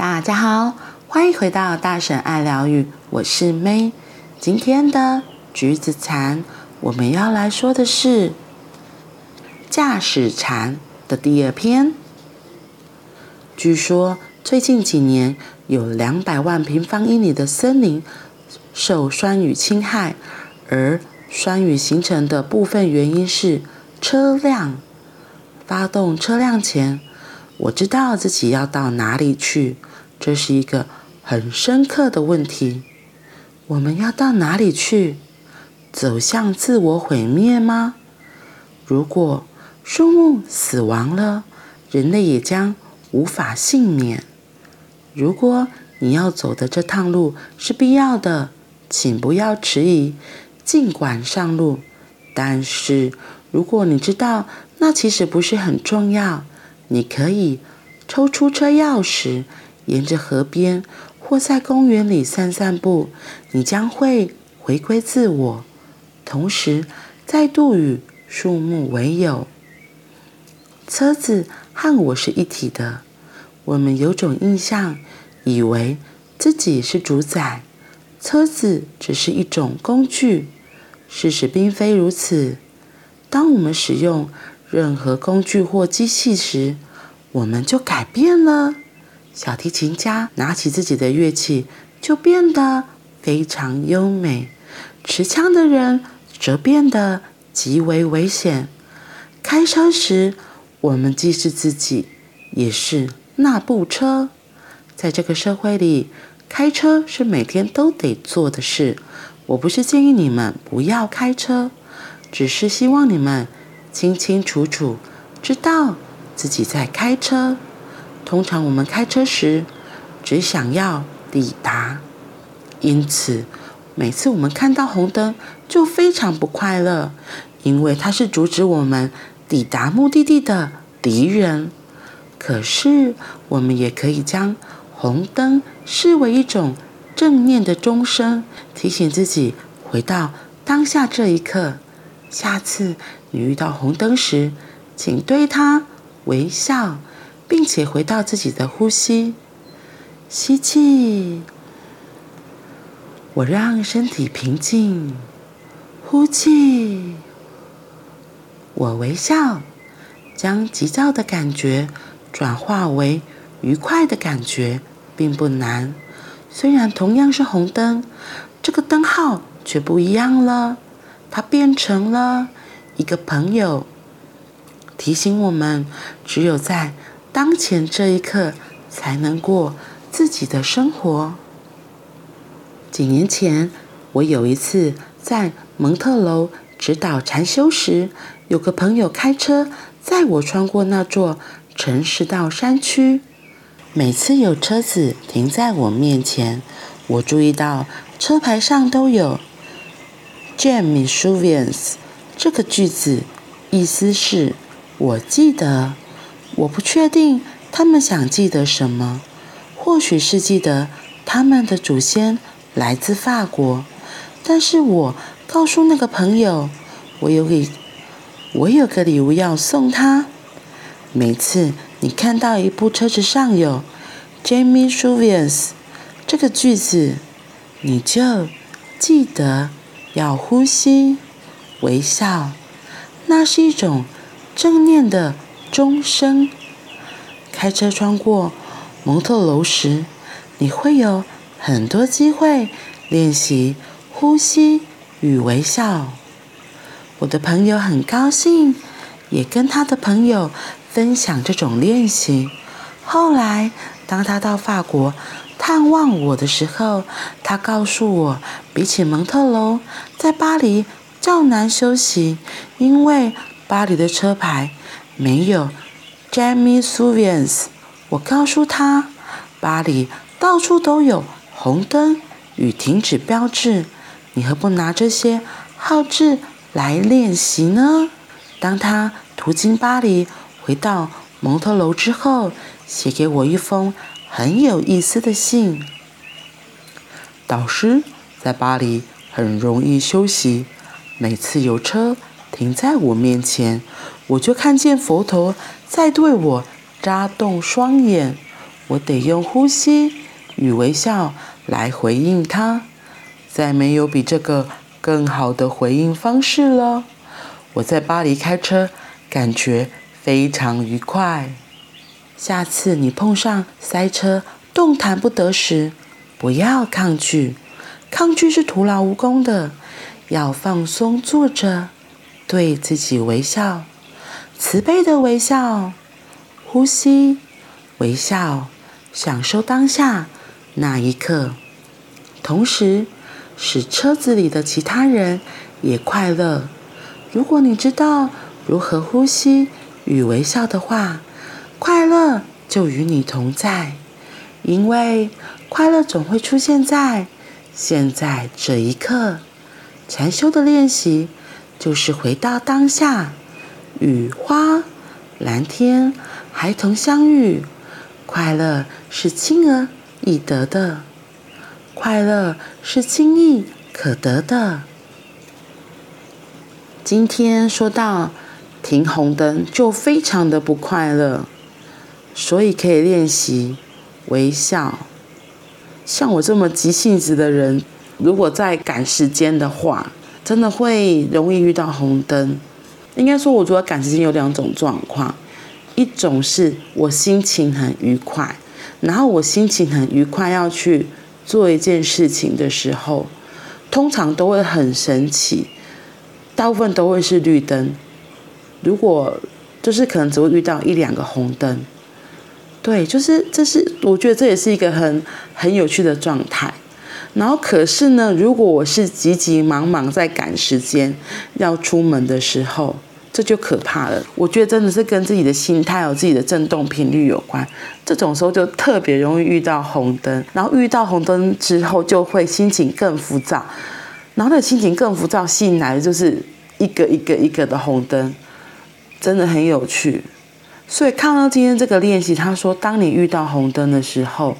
大家好，欢迎回到大婶爱疗愈，我是 May。今天的橘子禅，我们要来说的是驾驶禅的第二篇。据说最近几年有两百万平方英里的森林受酸雨侵害，而酸雨形成的部分原因是车辆。发动车辆前，我知道自己要到哪里去。这是一个很深刻的问题。我们要到哪里去？走向自我毁灭吗？如果树木死亡了，人类也将无法幸免。如果你要走的这趟路是必要的，请不要迟疑，尽管上路。但是，如果你知道那其实不是很重要，你可以抽出车钥匙。沿着河边或在公园里散散步，你将会回归自我，同时再度与树木为友。车子和我是一体的，我们有种印象，以为自己是主宰，车子只是一种工具。事实并非如此。当我们使用任何工具或机器时，我们就改变了。小提琴家拿起自己的乐器，就变得非常优美；持枪的人则变得极为危险。开车时，我们既是自己，也是那部车。在这个社会里，开车是每天都得做的事。我不是建议你们不要开车，只是希望你们清清楚楚知道自己在开车。通常我们开车时，只想要抵达，因此每次我们看到红灯就非常不快乐，因为它是阻止我们抵达目的地的敌人。可是我们也可以将红灯视为一种正念的钟声，提醒自己回到当下这一刻。下次你遇到红灯时，请对它微笑。并且回到自己的呼吸，吸气，我让身体平静；呼气，我微笑，将急躁的感觉转化为愉快的感觉，并不难。虽然同样是红灯，这个灯号却不一样了，它变成了一个朋友，提醒我们，只有在当前这一刻，才能过自己的生活。几年前，我有一次在蒙特楼指导禅修时，有个朋友开车载我穿过那座城市到山区。每次有车子停在我面前，我注意到车牌上都有 “Jaime Suviens” 这个句子，意思是“我记得”。我不确定他们想记得什么，或许是记得他们的祖先来自法国。但是我告诉那个朋友，我有礼，我有个礼物要送他。每次你看到一部车子上有 “Jamie s h u v i e s 这个句子，你就记得要呼吸、微笑，那是一种正念的。钟声。开车穿过蒙特楼时，你会有很多机会练习呼吸与微笑。我的朋友很高兴，也跟他的朋友分享这种练习。后来，当他到法国探望我的时候，他告诉我，比起蒙特楼，在巴黎较难休息，因为巴黎的车牌。没有，Jaime Suvians，。我告诉他，巴黎到处都有红灯与停止标志，你何不拿这些号志来练习呢？当他途经巴黎，回到蒙特楼之后，写给我一封很有意思的信。导师在巴黎很容易休息，每次有车停在我面前，我就看见佛陀在对我眨动双眼。我得用呼吸与微笑来回应他。再没有比这个更好的回应方式了。我在巴黎开车，感觉非常愉快。下次你碰上塞车、动弹不得时，不要抗拒，抗拒是徒劳无功的。要放松坐着，对自己微笑，慈悲的微笑，呼吸，微笑，享受当下那一刻，同时使车子里的其他人也快乐。如果你知道如何呼吸与微笑的话，快乐就与你同在，因为快乐总会出现在现在这一刻。禅修的练习就是回到当下，与花、蓝天、孩童相遇。快乐是轻而易得的，快乐是轻易可得的。今天说到停红灯就非常的不快乐，所以可以练习微笑。像我这么急性子的人。如果在赶时间的话，真的会容易遇到红灯。应该说，我觉得赶时间有两种状况，一种是我心情很愉快，然后我心情很愉快要去做一件事情的时候，通常都会很神奇，大部分都会是绿灯。如果就是可能只会遇到一两个红灯，对，就是这是我觉得这也是一个很很有趣的状态。然后，可是呢，如果我是急急忙忙在赶时间要出门的时候，这就可怕了。我觉得真的是跟自己的心态有自己的振动频率有关。这种时候就特别容易遇到红灯，然后遇到红灯之后就会心情更浮躁，然后那心情更浮躁，吸引来的就是一个一个一个的红灯，真的很有趣。所以看到今天这个练习，他说，当你遇到红灯的时候。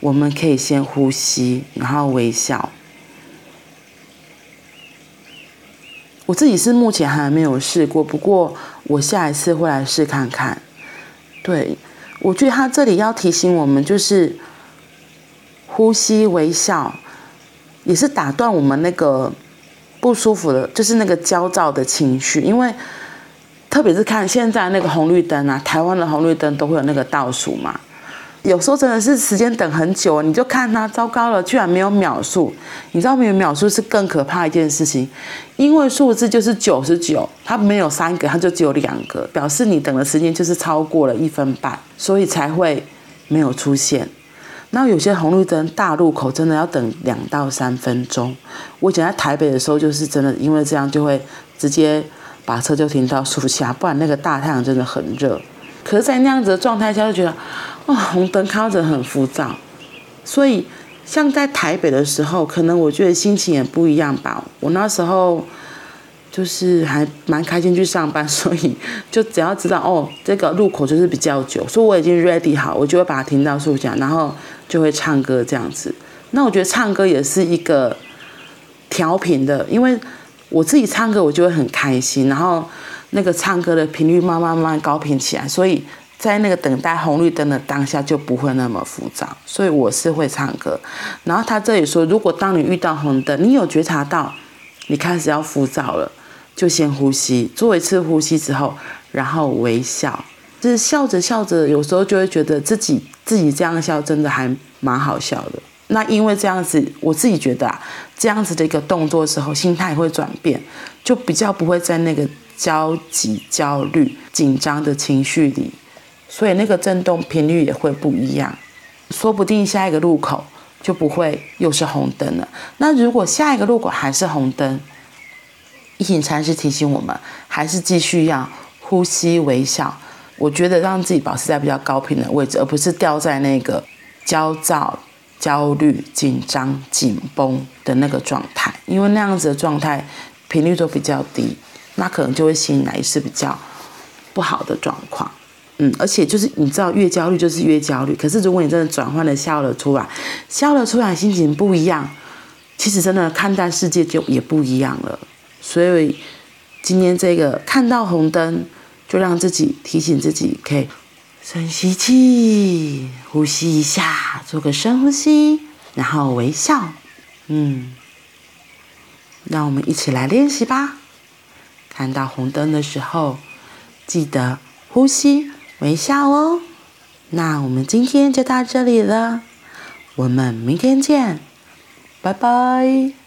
我们可以先呼吸，然后微笑。我自己是目前还没有试过，不过我下一次会来试看看。对，我觉得他这里要提醒我们，就是呼吸微笑，也是打断我们那个不舒服的，就是那个焦躁的情绪。因为特别是看现在那个红绿灯啊，台湾的红绿灯都会有那个倒数嘛。有时候真的是时间等很久，你就看他糟糕了，居然没有秒数。你知道没有秒数是更可怕一件事情，因为数字就是九十九，它没有三个，它就只有两个，表示你等的时间就是超过了一分半，所以才会没有出现。然后有些红绿灯大路口真的要等两到三分钟。我以前在台北的时候，就是真的因为这样就会直接把车就停到树下，不然那个大太阳真的很热。可是，在那样子的状态下，就觉得。哇、哦，红灯看着很浮躁，所以像在台北的时候，可能我觉得心情也不一样吧。我那时候就是还蛮开心去上班，所以就只要知道哦，这个路口就是比较久，所以我已经 ready 好，我就会把它停到树下，然后就会唱歌这样子。那我觉得唱歌也是一个调频的，因为我自己唱歌我就会很开心，然后那个唱歌的频率慢慢慢慢高频起来，所以。在那个等待红绿灯的当下就不会那么浮躁，所以我是会唱歌。然后他这里说，如果当你遇到红灯，你有觉察到你开始要浮躁了，就先呼吸，做一次呼吸之后，然后微笑，就是笑着笑着，有时候就会觉得自己自己这样笑真的还蛮好笑的。那因为这样子，我自己觉得啊，这样子的一个动作之后，心态会转变，就比较不会在那个焦急、焦虑、紧张的情绪里。所以那个震动频率也会不一样，说不定下一个路口就不会又是红灯了。那如果下一个路口还是红灯，一行禅师提醒我们，还是继续要呼吸微笑。我觉得让自己保持在比较高频的位置，而不是掉在那个焦躁、焦虑、紧张、紧绷的那个状态，因为那样子的状态频率都比较低，那可能就会吸引来是比较不好的状况。嗯，而且就是你知道，越焦虑就是越焦虑。可是如果你真的转换了笑了出来，笑了出来，心情不一样，其实真的看待世界就也不一样了。所以今天这个看到红灯，就让自己提醒自己，可以深吸气，呼吸一下，做个深呼吸，然后微笑。嗯，让我们一起来练习吧。看到红灯的时候，记得呼吸、微笑哦。那我们今天就到这里了，我们明天见，拜拜。